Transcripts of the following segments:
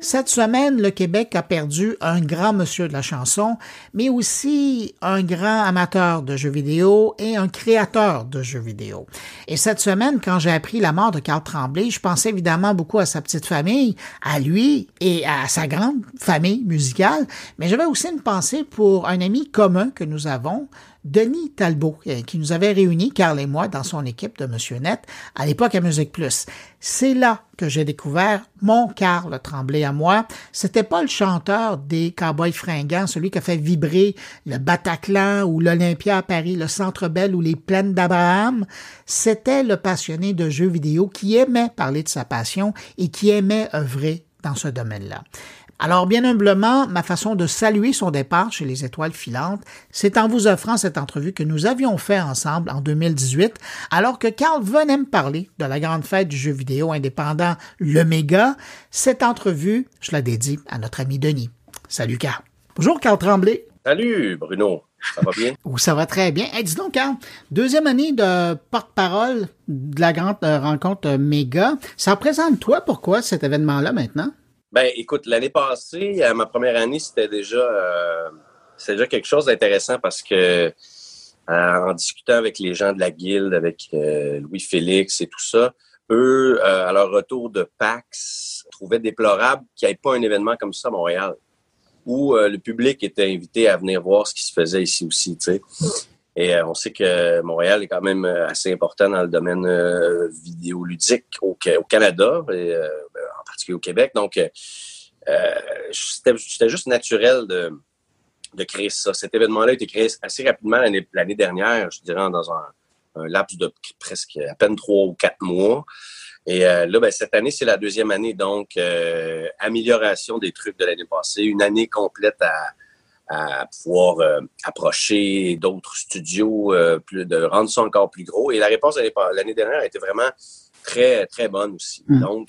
Cette semaine, le Québec a perdu un grand monsieur de la chanson, mais aussi un grand amateur de jeux vidéo et un créateur de jeux vidéo. Et cette semaine, quand j'ai appris la mort de Carl Tremblay, je pensais évidemment beaucoup à sa petite famille, à lui et à sa grande famille musicale, mais j'avais aussi une pensée pour un ami commun que nous avons, Denis Talbot, euh, qui nous avait réunis, Carl et moi, dans son équipe de Monsieur Net, à l'époque à Musique Plus. C'est là que j'ai découvert mon Carl Tremblay à moi. C'était pas le chanteur des Cowboys fringants, celui qui a fait vibrer le Bataclan ou l'Olympia à Paris, le Centre Bell ou les Plaines d'Abraham. C'était le passionné de jeux vidéo qui aimait parler de sa passion et qui aimait œuvrer dans ce domaine-là. Alors, bien humblement, ma façon de saluer son départ chez les Étoiles filantes, c'est en vous offrant cette entrevue que nous avions fait ensemble en 2018, alors que Carl venait me parler de la grande fête du jeu vidéo indépendant, le Méga. Cette entrevue, je la dédie à notre ami Denis. Salut, Carl. Bonjour, Carl Tremblay. Salut, Bruno. Ça va bien? Oh, ça va très bien. Hey, dis donc, Carl, deuxième année de porte-parole de la grande euh, rencontre Méga. Ça représente toi? Pourquoi cet événement-là maintenant? Ben, écoute, l'année passée, ma première année, c'était déjà, euh, déjà quelque chose d'intéressant parce que euh, en discutant avec les gens de la guilde, avec euh, Louis-Félix et tout ça, eux, à leur retour de PAX, trouvaient déplorable qu'il n'y ait pas un événement comme ça à Montréal, où le public était invité à venir voir ce qui se faisait ici aussi, tu sais. Et on sait que Montréal est quand même assez important dans le domaine vidéoludique au, au Canada. Et, au Québec. Donc, euh, euh, c'était juste naturel de, créer ça. Cet événement-là a été créé assez rapidement l'année dernière, je dirais, dans un, laps de presque à peine trois ou quatre mois. Et euh, là, ben, cette année, c'est la deuxième année, donc amélioration des trucs de l'année passée, une année complète à, pouvoir approcher d'autres studios, plus, de rendre ça encore plus gros. Et la réponse l'année dernière a été vraiment très, très bonne aussi. Mm. Donc,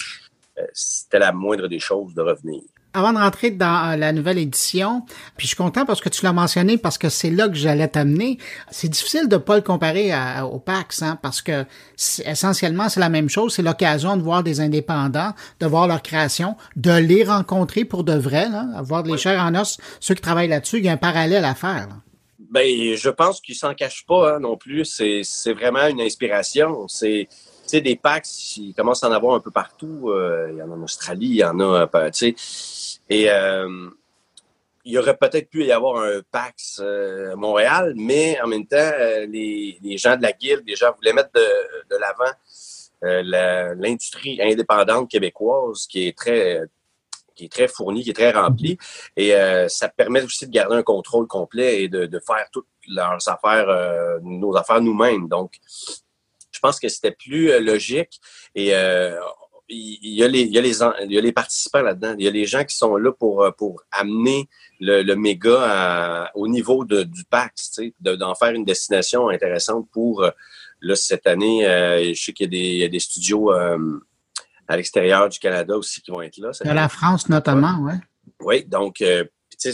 c'était la moindre des choses de revenir. Avant de rentrer dans euh, la nouvelle édition, puis je suis content parce que tu l'as mentionné parce que c'est là que j'allais t'amener. C'est difficile de pas le comparer au PAX, hein, parce que essentiellement c'est la même chose. C'est l'occasion de voir des indépendants, de voir leur création, de les rencontrer pour de vrai, là, avoir de les chairs en os. Ceux qui travaillent là-dessus, il y a un parallèle à faire. Ben, je pense qu'ils s'en cachent pas hein, non plus. C'est vraiment une inspiration. C'est sais, des PAX, il commence à en avoir un peu partout. Euh, il y en a en Australie, il y en a, euh, tu sais. Et euh, il aurait peut-être pu y avoir un PAX à Montréal, mais en même temps, les, gens de la guilde, les gens voulaient mettre de, l'avant l'industrie indépendante québécoise qui est très qui est très fournie, qui est très remplie. Et ça permet aussi de garder un contrôle complet et de, de faire toutes leurs affaires, nos affaires nous-mêmes. Donc, pense que c'était plus euh, logique. Et euh, il y, a les, il, y a les, il y a les participants là-dedans. Il y a les gens qui sont là pour, euh, pour amener le, le méga au niveau de, du PAX, d'en faire une destination intéressante pour là, cette année. je sais qu'il y, y, a des studios à l'extérieur du Canada aussi qui vont être là. À la France notamment, oui. Oui, donc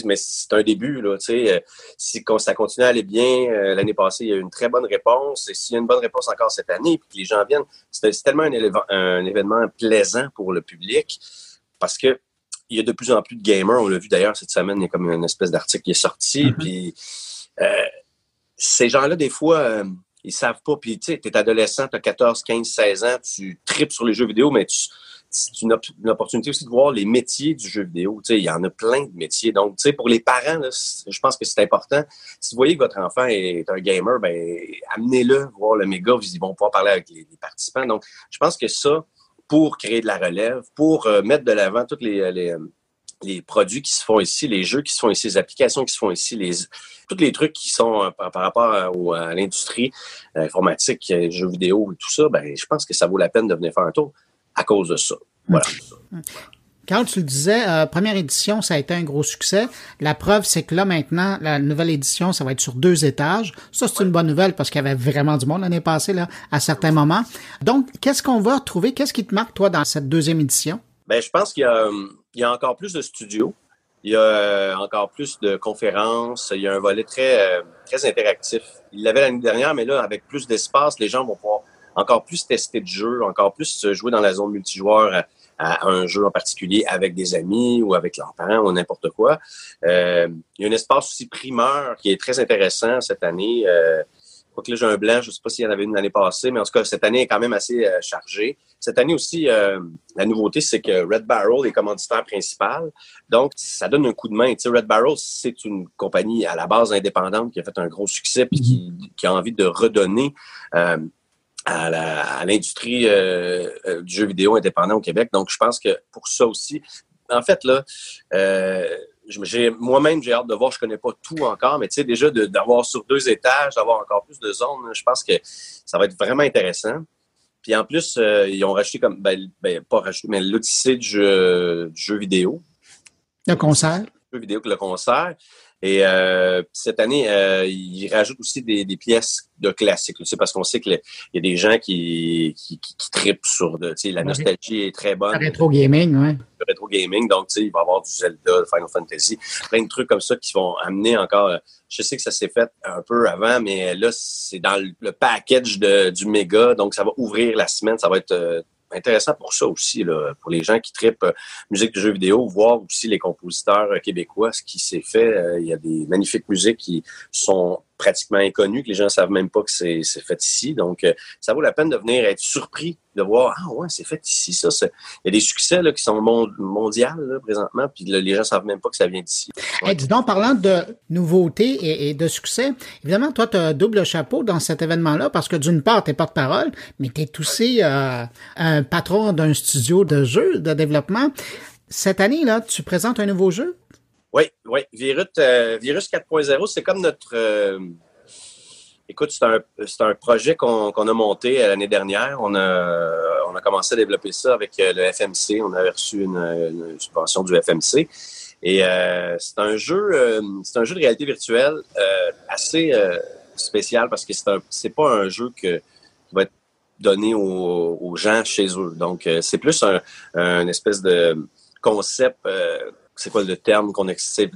mais c'est un début. Là, euh, si ça continue à aller bien, euh, l'année passée, il y a eu une très bonne réponse. Et s'il y a une bonne réponse encore cette année, puis que les gens viennent, c'est tellement un, événement plaisant pour le public parce que il y a de plus en plus de gamers. On l'a vu d'ailleurs cette semaine, il y a comme une espèce d'article qui est sorti. Mm-hmm. Puis euh, ces gens-là, des fois, ils savent pas. Puis tu sais, es adolescent, tu as 14, 15, 16 ans, tu tripes sur les jeux vidéo, mais tu c'est une, opportunité aussi de voir les métiers du jeu vidéo. il y en a plein de métiers. Donc, pour les parents, je pense que c'est important. Si vous voyez que votre enfant est un gamer, ben, amenez-le voir le méga. Ils vont pouvoir parler avec les, participants. Donc, je pense que ça, pour créer de la relève, pour euh, mettre de l'avant tous les, les, produits qui se font ici, les jeux qui se font ici, les applications qui se font ici, les, tous les trucs qui sont euh, par, rapport à, l'industrie informatique, jeux vidéo et tout ça, ben, je pense que ça vaut la peine de venir faire un tour à cause de ça. Voilà. Quand tu le disais, euh, première édition, ça a été un gros succès. La preuve, c'est que là, maintenant, la nouvelle édition, ça va être sur deux étages. Ça, c'est une bonne nouvelle parce qu'il y avait vraiment du monde l'année passée, là, à certains moments. Donc, qu'est-ce qu'on va retrouver? Qu'est-ce qui te marque, toi, dans cette deuxième édition? Ben, je pense qu'il y, a, encore plus de studios. Il y a euh, encore plus de conférences. Il y a un volet très, euh, très interactif. Il l'avait l'année dernière, mais là, avec plus d'espace, les gens vont pouvoir encore plus tester de jeu, encore plus jouer dans la zone multijoueur à un jeu en particulier avec des amis ou avec leurs parents ou n'importe quoi. Euh, il y a un espace aussi primeur qui est très intéressant cette année. Euh, que là, j'ai un blanc, je ne sais pas s'il y en avait une l'année passée, mais en tout cas, cette année est quand même assez euh, chargée. Cette année aussi, euh, la nouveauté, c'est que Red Barrel est commanditaire principal. Donc, ça donne un coup de main. Tu sais, Red Barrel, c'est une compagnie à la base indépendante qui a fait un gros succès puis qui, qui a envie de redonner euh, à l'industrie du jeu vidéo indépendant au Québec. Donc, je pense que pour ça aussi, en fait, là, moi-même, j'ai hâte de voir, je connais pas tout encore, mais tu sais, déjà d'avoir sur deux étages, d'avoir encore plus de zones, je pense que ça va être vraiment intéressant. Puis en plus, euh, ils ont racheté comme, ben, ben pas racheté, mais l'Odyssée du jeu, du jeu vidéo. Le concert. Le jeu vidéo que le concert. Et euh, cette année, euh, ils rajoutent aussi des, des pièces de classiques. C'est parce qu'on sait qu'il y a des gens qui, qui, qui, trippent sur de, la nostalgie est très bonne. Le rétro gaming, oui. Le rétro gaming, donc il va y avoir du Zelda, Final Fantasy, plein de trucs comme ça qui vont amener encore. Euh, je sais que ça s'est fait un peu avant, mais là, c'est dans le package de, du méga, donc ça va ouvrir la semaine, ça va être euh, intéressant pour ça aussi, là, pour les gens qui tripent euh, musique de jeux vidéo, voir aussi les compositeurs euh, québécois, ce qui s'est fait. Euh, il y a des magnifiques musiques qui sont pratiquement inconnues, que les gens ne savent même pas que c'est fait ici. Donc, ça vaut la peine de venir être surpris de voir Ah ouais, c'est fait ici, ça. Il y a des succès là, qui sont mondiaux présentement, puis les gens ne savent même pas que ça vient d'ici. Ouais. dis donc, parlant de nouveautés et, de succès, évidemment, toi, tu as un double chapeau dans cet événement-là, parce que d'une part, tu es porte-parole, mais tu es aussi euh, un patron d'un studio de jeux, de développement. Cette année, là, tu présentes un nouveau jeu? Oui, oui. Virus, euh, Virus 4.0, c'est comme notre. Euh, Écoute, c'est un, un, projet qu'on a monté l'année dernière. On a, on a commencé à développer ça avec euh, le FMC. On a reçu une, subvention du FMC. Et euh, c'est un jeu, euh, c'est un jeu de réalité virtuelle assez spécial parce que c'est pas un jeu que, qui va être donné aux, aux gens chez eux. Donc, c'est plus un, un, espèce de concept c'est quoi le terme qu'on c'est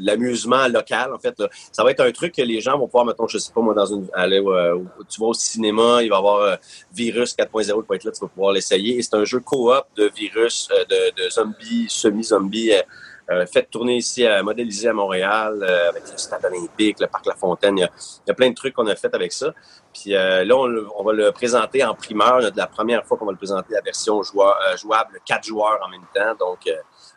l'amusement local en fait ça va être un truc que les gens vont pouvoir mettons je sais pas moi dans une aller euh, tu vas au cinéma il va y avoir euh, virus 4.0 qui va être là tu vas pouvoir l'essayer. C'est un jeu coop de virus euh, de, de, zombies semi zombies fait tourner ici à modéliser à Montréal avec le stade olympique le parc La Fontaine. Il y a, plein de trucs qu'on a fait avec ça. Puis là on, va le présenter en primeur. La première fois qu'on va le présenter la version jouable quatre joueurs en même temps. Donc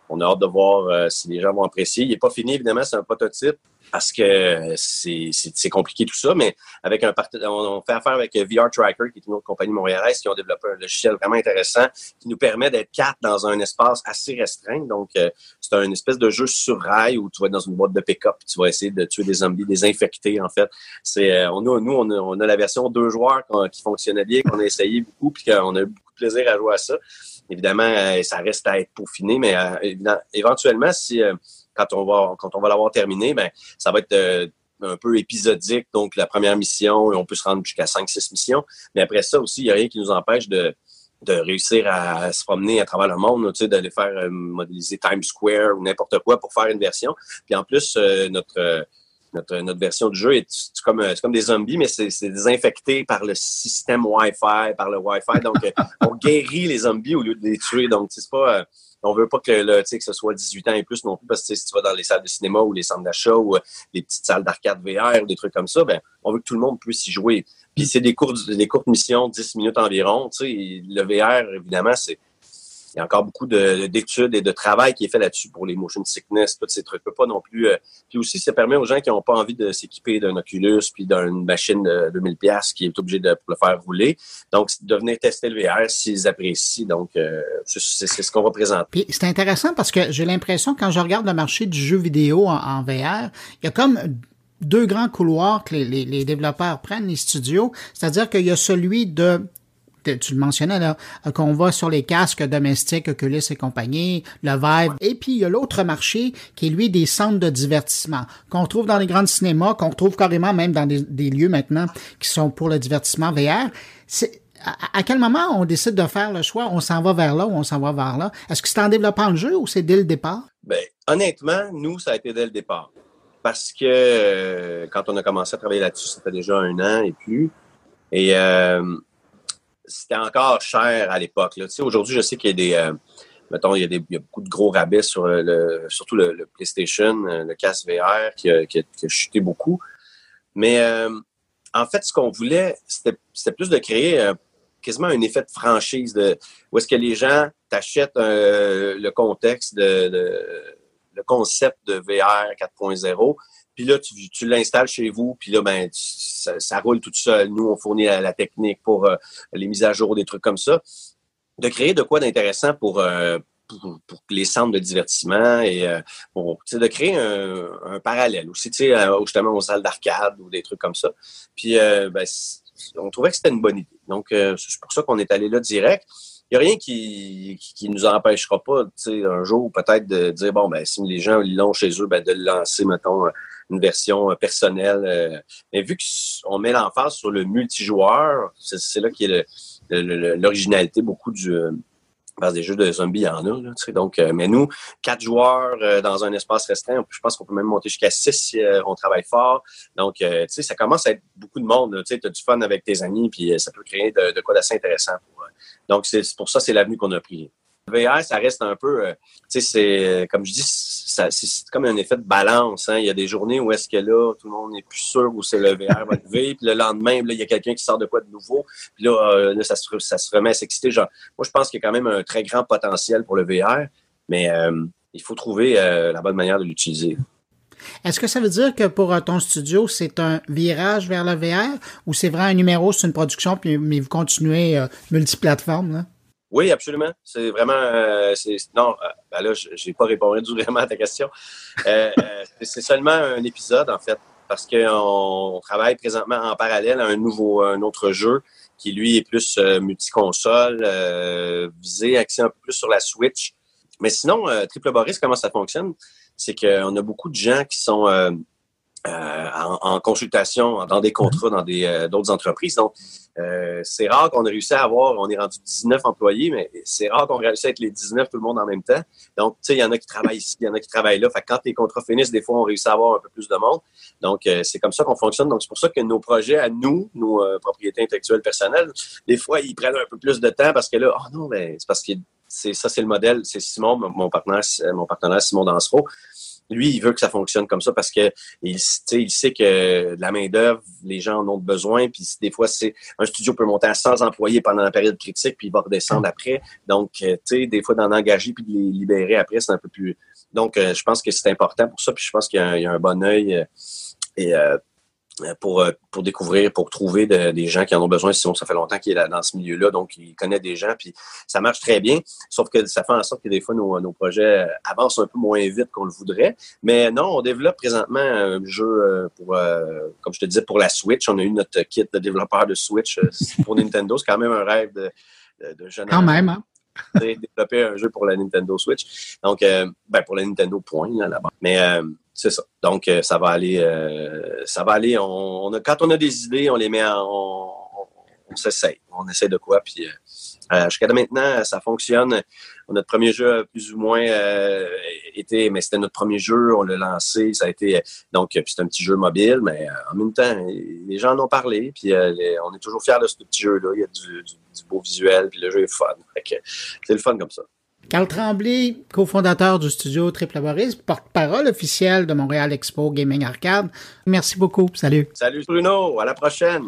on a hâte de voir euh, si les gens vont apprécier. Il n'est pas fini, évidemment, c'est un prototype parce que c'est compliqué tout ça, mais avec un on, fait affaire avec VR Tracker, qui est une autre compagnie montréalaise, qui ont développé un logiciel vraiment intéressant qui nous permet d'être quatre dans un espace assez restreint. Donc, euh, c'est un espèce de jeu sur rail où tu vas être dans une boîte de pick-up tu vas essayer de tuer des zombies, des infectés, en fait. C'est, euh, on a, nous, on a, la version deux joueurs qui fonctionnait bien, qu'on a essayé beaucoup, puis qu'on a eu beaucoup de plaisir à jouer à ça. Évidemment, euh, ça reste à être peaufiné, mais euh, éventuellement, si euh, quand on va va l'avoir terminé, ben ça va être un peu épisodique. Donc, la première mission, on peut se rendre jusqu'à 5-6 missions. Mais après ça aussi, il n'y a rien qui nous empêche de, de réussir à se promener à travers le monde, tu sais, d'aller faire modéliser Times Square ou n'importe quoi pour faire une version. Puis en plus, notre notre, version du jeu est, comme, comme des zombies, mais c'est désinfecté par le système Wi-Fi, par le Wi-Fi. Donc, euh, on guérit les zombies au lieu de les tuer. Donc, c'est pas. Euh, on veut pas que, que ce soit 18 ans et plus non plus, parce que si tu vas dans les salles de cinéma ou les centres d'achat ou euh, les petites salles d'arcade VR ou des trucs comme ça, ben, on veut que tout le monde puisse y jouer. Puis c'est des courtes, des courtes missions, 10 minutes environ. Le VR, évidemment, c'est il y a encore beaucoup d'études et de travail qui est fait là-dessus pour les motion sickness, tous ces trucs. Pas non plus. Euh, puis aussi, ça permet aux gens qui n'ont pas envie de s'équiper d'un Oculus puis d'une machine de 2000 pièces qui est obligé de le faire rouler. Donc, de venir tester le VR s'ils apprécient. Donc, euh, c'est ce qu'on va présenter. C'est intéressant parce que j'ai l'impression quand je regarde le marché du jeu vidéo en, VR, il y a comme deux grands couloirs que les, les développeurs prennent, les studios. C'est-à-dire qu'il y a celui de tu le mentionnais là, euh, qu'on va sur les casques domestiques, Oculus et compagnie, le Vive. Et puis, il y a l'autre marché qui est lui des centres de divertissement qu'on trouve dans les grands cinémas, qu'on retrouve carrément même dans des, lieux maintenant qui sont pour le divertissement VR. C'est, à, quel moment on décide de faire le choix? On s'en va vers là ou on s'en va vers là? Est-ce que c'est en développant le jeu ou c'est dès le départ? Ben, honnêtement, nous, ça a été dès le départ. Parce que euh, quand on a commencé à travailler là-dessus, ça fait déjà un an et plus. Et euh, c'était encore cher à l'époque. Aujourd'hui, je sais qu'il y a des, euh, mettons, il y, a des, il y a beaucoup de gros rabais sur le, surtout le, PlayStation, le casque VR qui a, qui, a, chuté beaucoup. Mais en fait, ce qu'on voulait, c'était plus de créer quasiment un effet de franchise de où est-ce que les gens t'achètent le contexte de, le concept de VR 4.0 puis là, tu, l'installes chez vous, puis là, ben, ça, roule tout seul. Nous, on fournit la, technique pour euh, les mises à jour, des trucs comme ça. De créer de quoi d'intéressant pour, euh, pour, les centres de divertissement et euh, de créer un, parallèle aussi, tu sais, justement aux salles d'arcade ou des trucs comme ça. Puis, ben, on trouvait que c'était une bonne idée. Donc, c'est pour ça qu'on est allé là direct il n'y a rien qui, qui, nous empêchera pas, un jour peut-être de dire, bon, ben, si les gens l'ont chez eux, ben, de lancer, mettons, une version euh, personnelle. Euh. mais vu qu'on met l'emphase sur le multijoueur, c'est là qui est l'originalité beaucoup du euh, parce des jeux de zombies, il y en a. Donc, mais nous, quatre joueurs dans un espace restreint, je pense qu'on peut même monter jusqu'à six si on travaille fort. Donc, tu sais, ça commence à être beaucoup de monde. Tu as du fun avec tes amis, puis ça peut créer de, quoi d'assez intéressant. Donc, c'est pour ça, c'est l'avenue qu'on a pris. VR, ça reste un peu, tu sais, c'est comme je dis, c'est comme un effet de balance. Hein. Il y a des journées où est-ce que là, tout le monde n'est plus sûr où c'est le VR va lever, puis le lendemain, là, il y a quelqu'un qui sort de quoi de nouveau, puis là, euh, ça, se, ça, se, remet à s'exciter. Genre, moi, je pense qu'il y a quand même un très grand potentiel pour le VR, mais euh, il faut trouver euh, la bonne manière de l'utiliser. Est-ce que ça veut dire que pour ton studio, c'est un virage vers le VR ou c'est vraiment un numéro, c'est une production, puis, mais vous continuez multiplateforme? Là? Oui, absolument. C'est vraiment. Euh, non, euh, ben là, je n'ai pas répondu vraiment à ta question. Euh, c'est seulement un épisode, en fait, parce qu'on travaille présentement en parallèle à un nouveau, un autre jeu qui, lui, est plus multiconsole, visé, axé un peu plus sur la Switch. Mais sinon, Triple Boris, comment ça fonctionne? C'est qu'on a beaucoup de gens qui sont euh, en, consultation, dans des contrats, dans des euh, d'autres entreprises. Donc, euh, c'est rare qu'on ait réussi à avoir, on est rendu 19 employés, mais c'est rare qu'on réussisse à être les 19 tout le monde en même temps. Donc, tu sais, il y en a qui travaillent ici, il y en a qui travaillent là. Fait quand les contrats finissent, des fois, on réussit à avoir un peu plus de monde. Donc, c'est comme ça qu'on fonctionne. Donc, c'est pour ça que nos projets à nous, nos propriétés intellectuelles personnelles, des fois, ils prennent un peu plus de temps parce que là, oh non, ben, c'est parce que c'est ça, c'est le modèle. C'est Simon, mon partenaire, mon partenaire Simon Dansereau lui, il veut que ça fonctionne comme ça parce que il, il sait que la main-d'œuvre, les gens en ont besoin. Puis des fois, c'est un studio peut monter à 100 employés pendant la période critique, puis il va redescendre après. Donc, euh, tu sais, des fois, d'en engager puis de les libérer après, c'est un peu plus. Donc, euh, je pense que c'est important pour ça. Puis je pense qu'il y, a un bon œil. Euh, et pour, euh, pour découvrir, pour trouver des gens qui en ont besoin. Sinon, ça fait longtemps qu'il est là, dans ce milieu-là, donc il connaît des gens, puis ça marche très bien. Sauf que ça fait en sorte que des fois, nos, nos projets avancent un peu moins vite qu'on le voudrait. Mais non, on développe présentement un jeu euh, pour, comme je te disais, pour la Switch. On a eu notre kit de développeur de Switch pour Nintendo. C'est quand même un rêve de, de, jeune Quand même, hein? développer un jeu pour la Nintendo Switch. Donc, ben, pour la Nintendo Point, là-bas. Mais c'est ça. Donc, euh, ça va aller. Euh, ça va aller. On, quand on a des idées, on les met en. On, on s'essaye. On essaie de quoi. Puis euh, jusqu'à maintenant, ça fonctionne. Notre premier jeu, plus ou moins, était, mais c'était notre premier jeu. On l'a lancé. Ça a été donc c'est un petit jeu mobile, mais en même temps, les gens en ont parlé. Puis on est toujours fiers de ce petit jeu-là. Il y a du, beau visuel. Puis le jeu est fun. C'est le fun comme ça. Carl Tremblay, cofondateur du studio Triple Boris, porte-parole officiel de Montréal Expo Gaming Arcade. Merci beaucoup. Salut. Salut Bruno. À la prochaine.